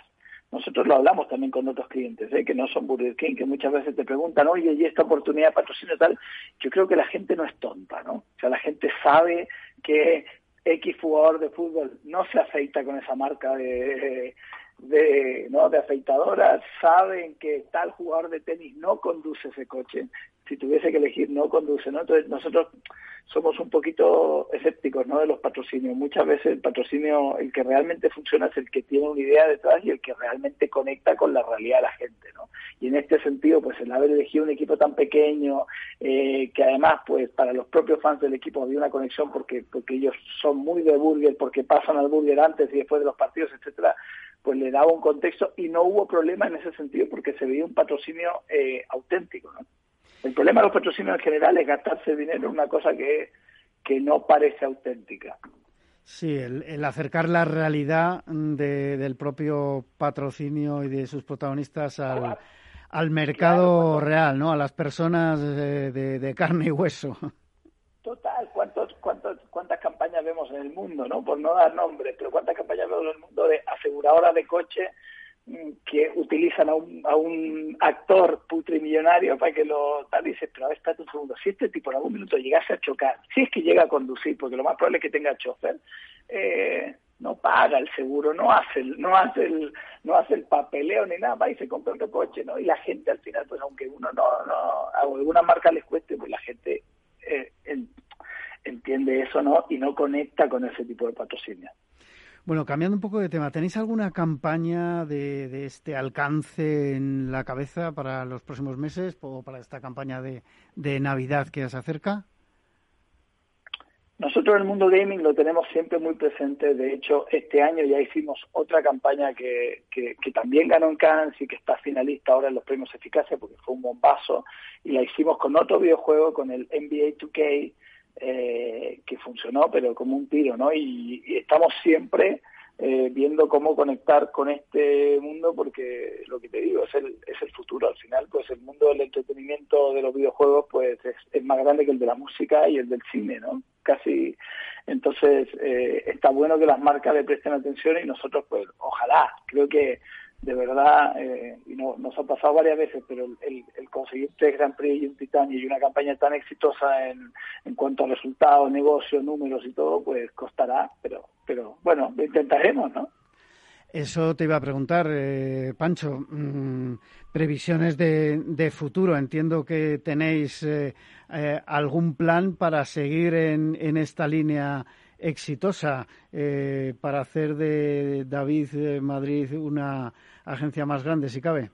Nosotros lo hablamos también con otros clientes, ¿eh? que no son Burger King, que muchas veces te preguntan, oye, ¿y esta oportunidad de patrocinio tal? Yo creo que la gente no es tonta, ¿no? O sea, la gente sabe que X jugador de fútbol no se afeita con esa marca de, de, ¿no? de afeitadoras saben que tal jugador de tenis no conduce ese coche. Si tuviese que elegir, no conduce, ¿no? Entonces nosotros somos un poquito escépticos, ¿no? De los patrocinios. Muchas veces el patrocinio, el que realmente funciona es el que tiene una idea detrás y el que realmente conecta con la realidad de la gente, ¿no? Y en este sentido, pues el haber elegido un equipo tan pequeño, eh, que además, pues para los propios fans del equipo había una conexión porque porque ellos son muy de burger, porque pasan al burger antes y después de los partidos, etcétera, pues le daba un contexto y no hubo problema en ese sentido porque se veía un patrocinio eh, auténtico. ¿no? El problema de los patrocinios en general es gastarse dinero en una cosa que, que no parece auténtica. Sí, el, acercar la realidad del propio patrocinio y de sus protagonistas al, al mercado real, ¿no? A las personas de, de carne y hueso. Total, ¿cuántos, cuántos, ¿cuántas vemos en el mundo, no? Por no dar nombre, pero ¿cuántas campañas vemos en el mundo de aseguradoras de coche mm, que utilizan a un, a un actor putrimillonario para que lo tal dices, pero a ver, espérate un segundo, si este tipo en algún minuto llegase a chocar, si es que llega a conducir, porque lo más probable es que tenga chofer, eh, no paga el seguro, no hace el, no hace el, no hace el papeleo ni nada, va y se compra otro coche, ¿no? Y la gente al final, pues aunque uno no, no, a alguna marca les cueste, pues la gente eh, entiende eso no y no conecta con ese tipo de patrocinio. Bueno, cambiando un poco de tema, ¿tenéis alguna campaña de, este alcance en la cabeza para los próximos meses o para esta campaña de, Navidad que se acerca? Nosotros en el mundo gaming lo tenemos siempre muy presente. De hecho, este año ya hicimos otra campaña que, que, también ganó en Cannes y que está finalista ahora en los premios Eficacia porque fue un bombazo. Y la hicimos con otro videojuego, con el NBA 2K, eh, que funcionó, pero como un tiro, ¿no? Y, estamos siempre eh, viendo cómo conectar con este mundo porque lo que te digo es el, es el futuro. Al final, pues el mundo del entretenimiento de los videojuegos pues es, más grande que el de la música y el del cine, ¿no? Casi. Entonces, eh, está bueno que las marcas le presten atención y nosotros, pues, ojalá, creo que de verdad, eh, y no, nos ha pasado varias veces, pero el, el, conseguir tres Grand Prix y un titanio y una campaña tan exitosa en, en cuanto a resultados, negocios, números y todo, pues costará, pero, pero bueno, lo intentaremos, ¿no? Eso te iba a preguntar, eh, Pancho. Mm, previsiones de, de, futuro. Entiendo que tenéis eh, eh, algún plan para seguir en, en esta línea exitosa eh, para hacer de David Madrid una agencia más grande, si cabe?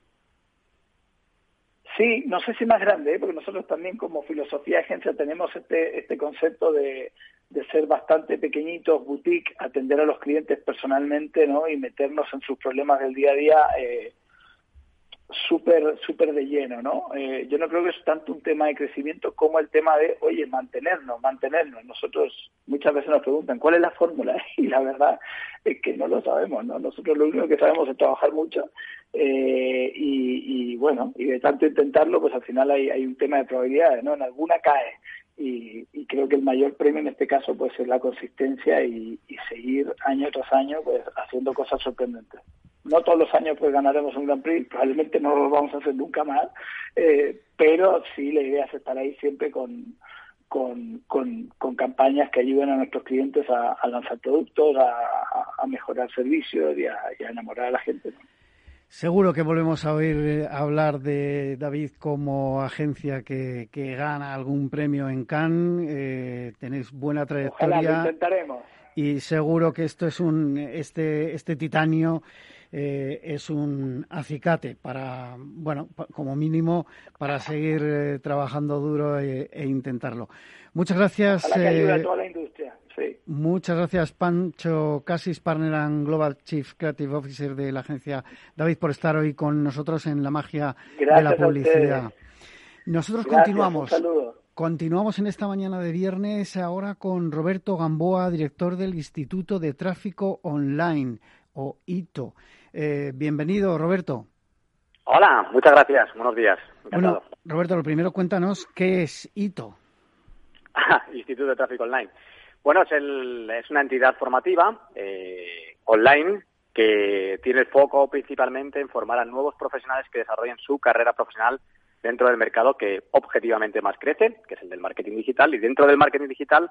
Sí, no sé si más grande, ¿eh? porque nosotros también como filosofía agencia tenemos este, este concepto de, de ser bastante pequeñitos, boutique, atender a los clientes personalmente ¿no? y meternos en sus problemas del día a día eh, súper súper de lleno, ¿no? Eh, yo no creo que es tanto un tema de crecimiento como el tema de, oye, mantenernos, mantenernos. Nosotros muchas veces nos preguntan, ¿cuál es la fórmula? (laughs) Y la verdad es que no lo sabemos, ¿no? Nosotros lo único que sabemos es trabajar mucho eh, y, y, bueno, y de tanto intentarlo, pues al final hay, hay un tema de probabilidades, ¿no? En alguna cae. Y, y, creo que el mayor premio en este caso pues es la consistencia y, seguir año tras año pues haciendo cosas sorprendentes no todos los años pues ganaremos un Grand Prix, probablemente no lo vamos a hacer nunca más, eh, pero sí la idea es estar ahí siempre con, con, con, campañas que ayuden a nuestros clientes a, lanzar productos, a, mejorar servicios y a, enamorar a la gente. Seguro que volvemos a oír eh, hablar de David como agencia que, que gana algún premio en Cannes. Eh, tenéis buena trayectoria. Ojalá, lo intentaremos. Y seguro que esto es un este este titanio eh, es un acicate para, bueno, como mínimo, para seguir eh, trabajando duro e, e, intentarlo. Muchas gracias. Eh, toda la industria. Muchas gracias, Pancho Casis, Partner and Global Chief Creative Officer de la agencia David, por estar hoy con nosotros en la magia de la publicidad. Nosotros continuamos. Continuamos en esta mañana de viernes ahora con Roberto Gamboa, director del Instituto de Tráfico Online o ITO. Eh, bienvenido, Roberto. Hola, muchas gracias. Buenos días. Bueno, Roberto, lo primero cuéntanos qué es ITO. (laughs) Instituto de Tráfico Online. Bueno, es, el, es una entidad formativa eh, online que tiene el foco principalmente en formar a nuevos profesionales que desarrollen su carrera profesional dentro del mercado que objetivamente más crece, que es el del marketing digital, y dentro del marketing digital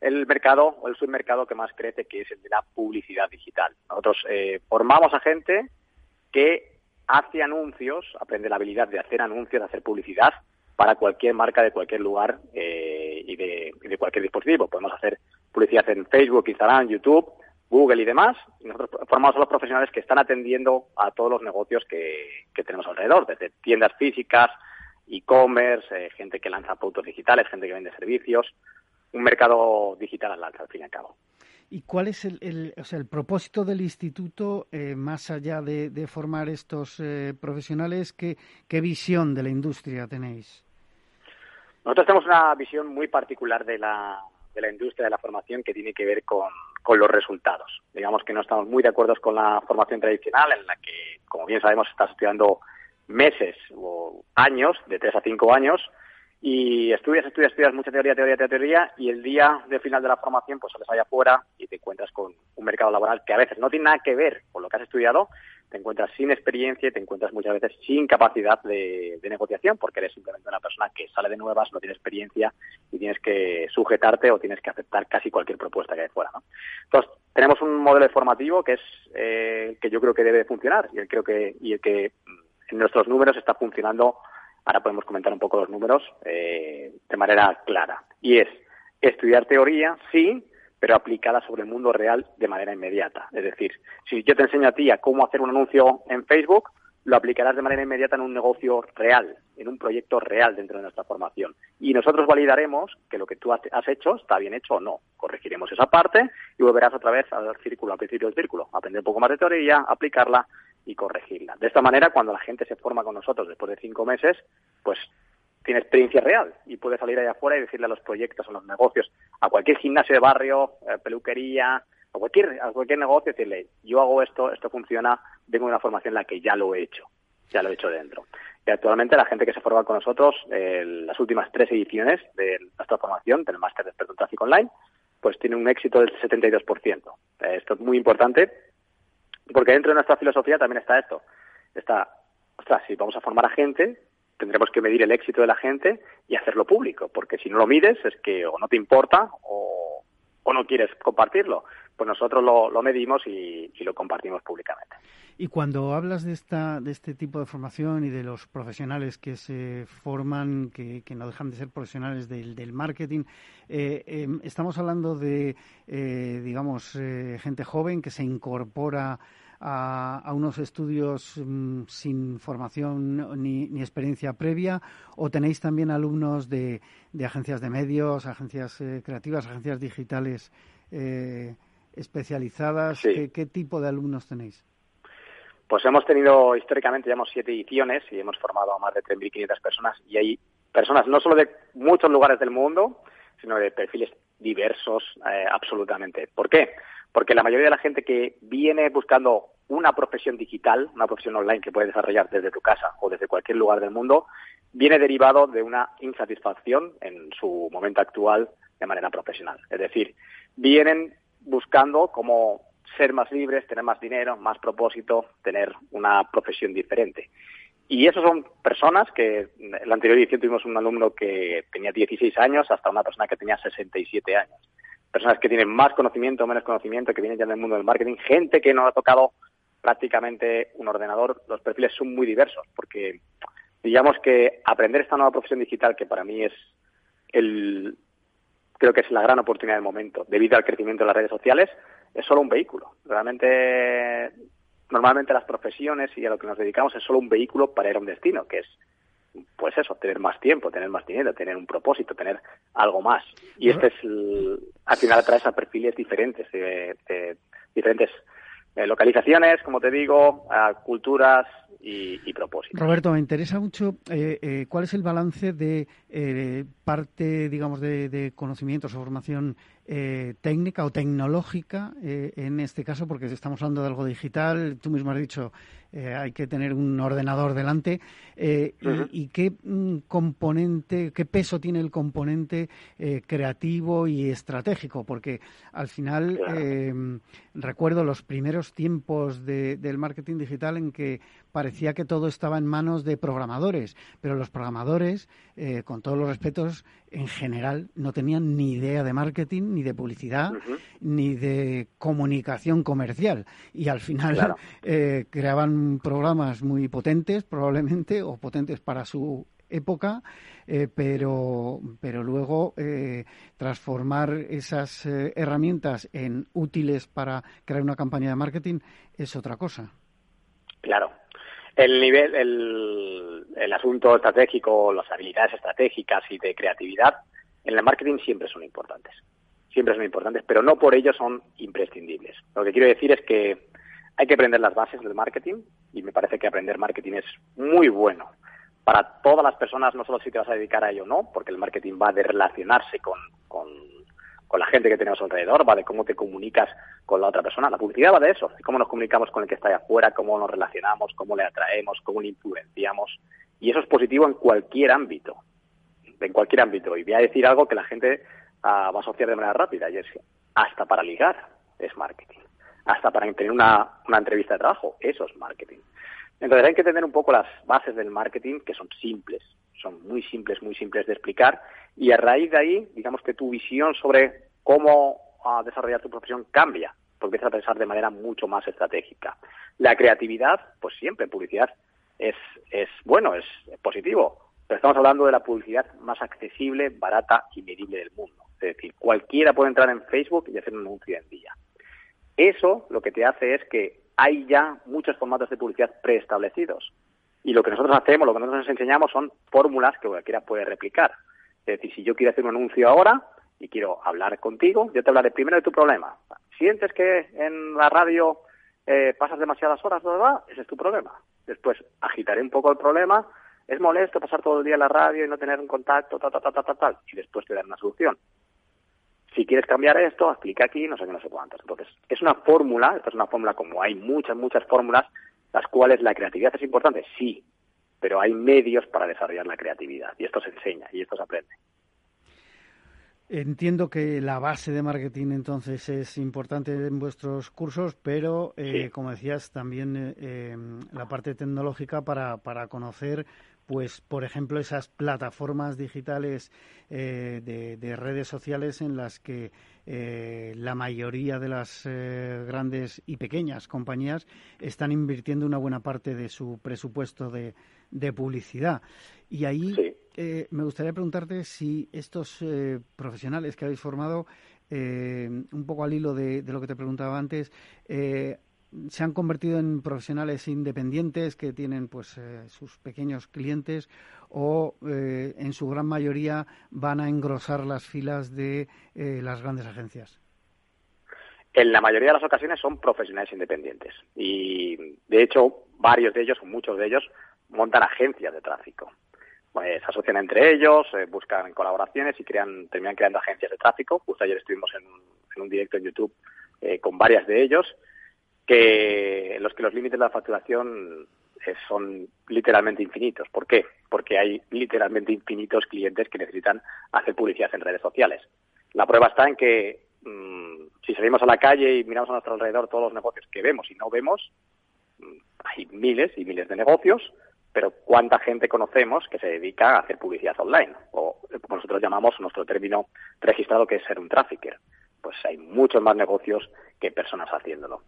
el mercado o el submercado que más crece, que es el de la publicidad digital. Nosotros eh, formamos a gente que hace anuncios, aprende la habilidad de hacer anuncios, de hacer publicidad para cualquier marca de cualquier lugar eh, y, de, cualquier dispositivo. Podemos hacer publicidad en Facebook, Instagram, YouTube, Google y demás. Y nosotros formamos a los profesionales que están atendiendo a todos los negocios que, tenemos alrededor, desde tiendas físicas, e-commerce, eh, gente que lanza productos digitales, gente que vende servicios, un mercado digital al alza, al fin y al cabo. ¿Y cuál es el, el, o sea, el propósito del instituto, eh, más allá de, formar estos eh, profesionales? ¿qué, ¿Qué visión de la industria tenéis? Nosotros tenemos una visión muy particular de la, de la industria de la formación que tiene que ver con, con los resultados. Digamos que no estamos muy de acuerdo con la formación tradicional, en la que, como bien sabemos, estás estudiando meses o años, de tres a cinco años, y estudias, estudias, estudias mucha teoría, teoría, teoría, y el día de final de la formación pues sales allá afuera y te encuentras con un mercado laboral que a veces no tiene nada que ver con lo que has estudiado, te encuentras sin experiencia y te encuentras muchas veces sin capacidad de, negociación porque eres simplemente una persona que sale de nuevas, no tiene experiencia y tienes que sujetarte o tienes que aceptar casi cualquier propuesta que hay fuera. ¿no? Entonces, tenemos un modelo formativo que es eh, que yo creo que debe funcionar y el, creo que, y el que mm, en nuestros números está funcionando ahora podemos comentar un poco los números eh, de manera clara. Y es estudiar teoría, sí, pero aplicada sobre el mundo real de manera inmediata. Es decir, si yo te enseño a ti a cómo hacer un anuncio en Facebook, lo aplicarás de manera inmediata en un negocio real, en un proyecto real dentro de nuestra formación. Y nosotros validaremos que lo que tú has hecho está bien hecho o no. Corregiremos esa parte y volverás otra vez al círculo, al principio del círculo. Aprender un poco más de teoría, aplicarla y corregirla. De esta manera, cuando la gente se forma con nosotros después de cinco meses, pues tiene experiencia real y puede salir allá afuera y decirle a los proyectos, a los negocios, a cualquier gimnasio de barrio, eh, peluquería, a cualquier, a cualquier negocio, decirle, yo hago esto, esto funciona, tengo una formación en la que ya lo he hecho, ya lo he hecho dentro. Y actualmente la gente que se forma con nosotros, las últimas tres ediciones de nuestra formación, del máster de experto en tráfico online, pues tiene un éxito del 72%. esto es muy importante porque dentro de nuestra filosofía también está esto. Está, ostras, si vamos a formar a gente, tendremos que medir el éxito de la gente y hacerlo público, porque si no lo mides es que o no te importa o, o no quieres compartirlo. Pues nosotros lo, medimos y, lo compartimos públicamente. Y cuando hablas de, esta, de este tipo de formación y de los profesionales que se forman, que, que no dejan de ser profesionales del, del marketing, eh, eh, estamos hablando de, eh, digamos, eh, gente joven que se incorpora a, a unos estudios mmm, sin formación ni, ni, experiencia previa o tenéis también alumnos de, de agencias de medios, agencias eh, creativas, agencias digitales eh, especializadas? Sí. ¿Qué, ¿Qué, tipo de alumnos tenéis? Pues hemos tenido históricamente, llevamos siete ediciones y hemos formado a más de 3.500 personas y hay personas no solo de muchos lugares del mundo, sino de perfiles diversos eh, absolutamente. ¿Por qué? Porque la mayoría de la gente que viene buscando una profesión digital, una profesión online que puedes desarrollar desde tu casa o desde cualquier lugar del mundo, viene derivado de una insatisfacción en su momento actual de manera profesional. Es decir, vienen buscando cómo ser más libres, tener más dinero, más propósito, tener una profesión diferente. Y esos son personas que la anterior edición tuvimos un alumno que tenía 16 años hasta una persona que tenía 67 años. Personas que tienen más conocimiento o menos conocimiento, que vienen ya del mundo del marketing, gente que no ha tocado prácticamente un ordenador. Los perfiles son muy diversos porque digamos que aprender esta nueva profesión digital, que para mí es el, creo que es la gran oportunidad del momento, debido al crecimiento de las redes sociales, es solo un vehículo. Realmente normalmente las profesiones y a lo que nos dedicamos es solo un vehículo para ir a un destino, que es pues eso, tener más tiempo, tener más dinero, tener un propósito, tener algo más. Y este es, el, al final atrae a perfiles diferentes, de, de diferentes eh, localizaciones, como te digo, a culturas y, y, propósitos. Roberto, me interesa mucho eh, eh, cuál es el balance de eh, parte, digamos, de, de conocimientos o formación eh, técnica o tecnológica eh, en este caso, porque estamos hablando de algo digital. Tú mismo has dicho, eh, hay que tener un ordenador delante. Uh -huh. y, y, qué mm, componente, qué peso tiene el componente creativo y estratégico? Porque al final claro. recuerdo los primeros tiempos de, del marketing digital en que parecía que todo estaba en manos de programadores, pero los programadores, con todos los respetos, en general no tenían ni idea de marketing, ni de publicidad, uh -huh. ni de comunicación comercial. Y al final claro. (laughs) eh, creaban programas muy potentes, probablemente, o potentes para su época, eh, pero, pero luego eh, transformar esas eh, herramientas en útiles para crear una campaña de marketing es otra cosa. Claro, el nivel, el, el asunto estratégico, las habilidades estratégicas y de creatividad en el marketing siempre son importantes. Siempre son importantes, pero no por ello son imprescindibles. Lo que quiero decir es que hay que aprender las bases del marketing y me parece que aprender marketing es muy bueno para todas las personas, no solo si te vas a dedicar a ello o no, porque el marketing va de relacionarse con, con con la gente que tenemos alrededor, va de cómo te comunicas con la otra persona. La publicidad va de eso, cómo nos comunicamos con el que está ahí afuera, cómo nos relacionamos, cómo le atraemos, cómo le influenciamos. Y eso es positivo en cualquier ámbito, en cualquier ámbito. Y voy a decir algo que la gente uh, va a asociar de manera rápida, y es hasta para ligar es marketing. Hasta para tener una, una entrevista de trabajo, eso es marketing. Entonces hay que tener un poco las bases del marketing, que son simples, son muy simples, muy simples de explicar, y a raíz de ahí, digamos que tu visión sobre cómo uh, desarrollar tu profesión cambia, porque empiezas a pensar de manera mucho más estratégica. La creatividad, pues siempre publicidad es, es bueno, es positivo, pero estamos hablando de la publicidad más accesible, barata y medible del mundo. Es decir, cualquiera puede entrar en Facebook y hacer un anuncio en día. Eso lo que te hace es que hay ya muchos formatos de publicidad preestablecidos. Y lo que nosotros hacemos, lo que nosotros nos enseñamos son fórmulas que cualquiera puede replicar. Es decir, si yo quiero hacer un anuncio ahora y quiero hablar contigo, yo te hablaré primero de tu problema. ¿Sientes que en la radio eh, pasas demasiadas horas, ¿verdad? Ese es tu problema. Después agitaré un poco el problema. Es molesto pasar todo el día en la radio y no tener un contacto, tal, tal, tal, tal, tal. Y después te daré una solución. Si quieres cambiar esto, explica aquí, no sé qué, no sé cuántos. Entonces, es una fórmula, esta es una fórmula como hay muchas, muchas fórmulas, las cuales la creatividad es importante, sí, pero hay medios para desarrollar la creatividad y esto se enseña y esto se aprende. Entiendo que la base de marketing entonces es importante en vuestros cursos, pero eh, como decías, también eh, em, la parte tecnológica para, para conocer, pues, por ejemplo, esas plataformas digitales eh, de, redes sociales en las que la mayoría de las grandes y pequeñas compañías están invirtiendo una buena parte de su presupuesto de, de publicidad. Y ahí eh, me gustaría preguntarte si estos eh, profesionales que habéis formado, eh, un poco al hilo de, lo que te preguntaba antes, se han convertido en profesionales independientes que tienen pues sus pequeños clientes o en su gran mayoría van a engrosar las filas de las grandes agencias. En la mayoría de las ocasiones son profesionales independientes y de hecho varios de ellos muchos de ellos montan agencias de tráfico pues, se asocian entre ellos, eh, buscan colaboraciones y crean, terminan creando agencias de tráfico. Justo ayer estuvimos en, un directo en YouTube eh, con varias de ellos, que, los que los límites de la facturación eh, son literalmente infinitos. ¿Por qué? Porque hay literalmente infinitos clientes que necesitan hacer publicidad en redes sociales. La prueba está en que mm, si salimos a la calle y miramos a nuestro alrededor todos los negocios que vemos y no vemos, mm, hay miles y miles de negocios pero ¿cuánta gente conocemos que se dedica a hacer publicidad online? O como nosotros llamamos nuestro término registrado que es ser un trafficker. Pues hay muchos más negocios que personas haciéndolo.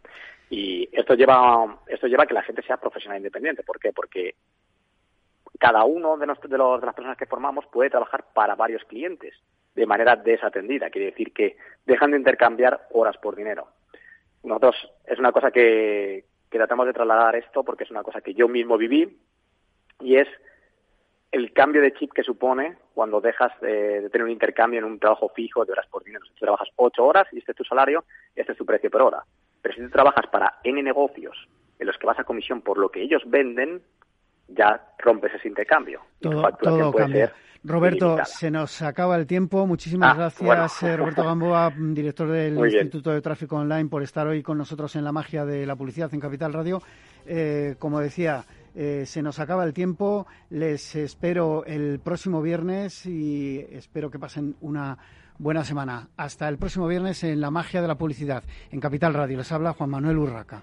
Y esto lleva, esto lleva a que la gente sea profesional independiente. ¿Por qué? Porque cada uno de, de, los, de las personas que formamos puede trabajar para varios clientes de manera desatendida. Quiere decir que dejan de intercambiar horas por dinero. Nosotros es una cosa que, que tratamos de trasladar esto porque es una cosa que yo mismo viví y es el cambio de chip que supone cuando dejas de, tener un intercambio en un trabajo fijo de horas por dinero. Si tú trabajas ocho horas y este es tu salario, este es tu precio por hora. Pero si tú trabajas para N negocios en los que vas a comisión por lo que ellos venden, ya rompes ese intercambio. Todo, cambia. Roberto, se nos acaba el tiempo. Muchísimas ah, gracias, eh, Roberto Gamboa, director del Instituto de Tráfico Online, por estar hoy con nosotros en la magia de la publicidad en Capital Radio. Eh, como decía, eh, se nos acaba el tiempo. Les espero el próximo viernes y espero que pasen una buena semana. Hasta el próximo viernes en La Magia de la Publicidad. En Capital Radio les habla Juan Manuel Urraca.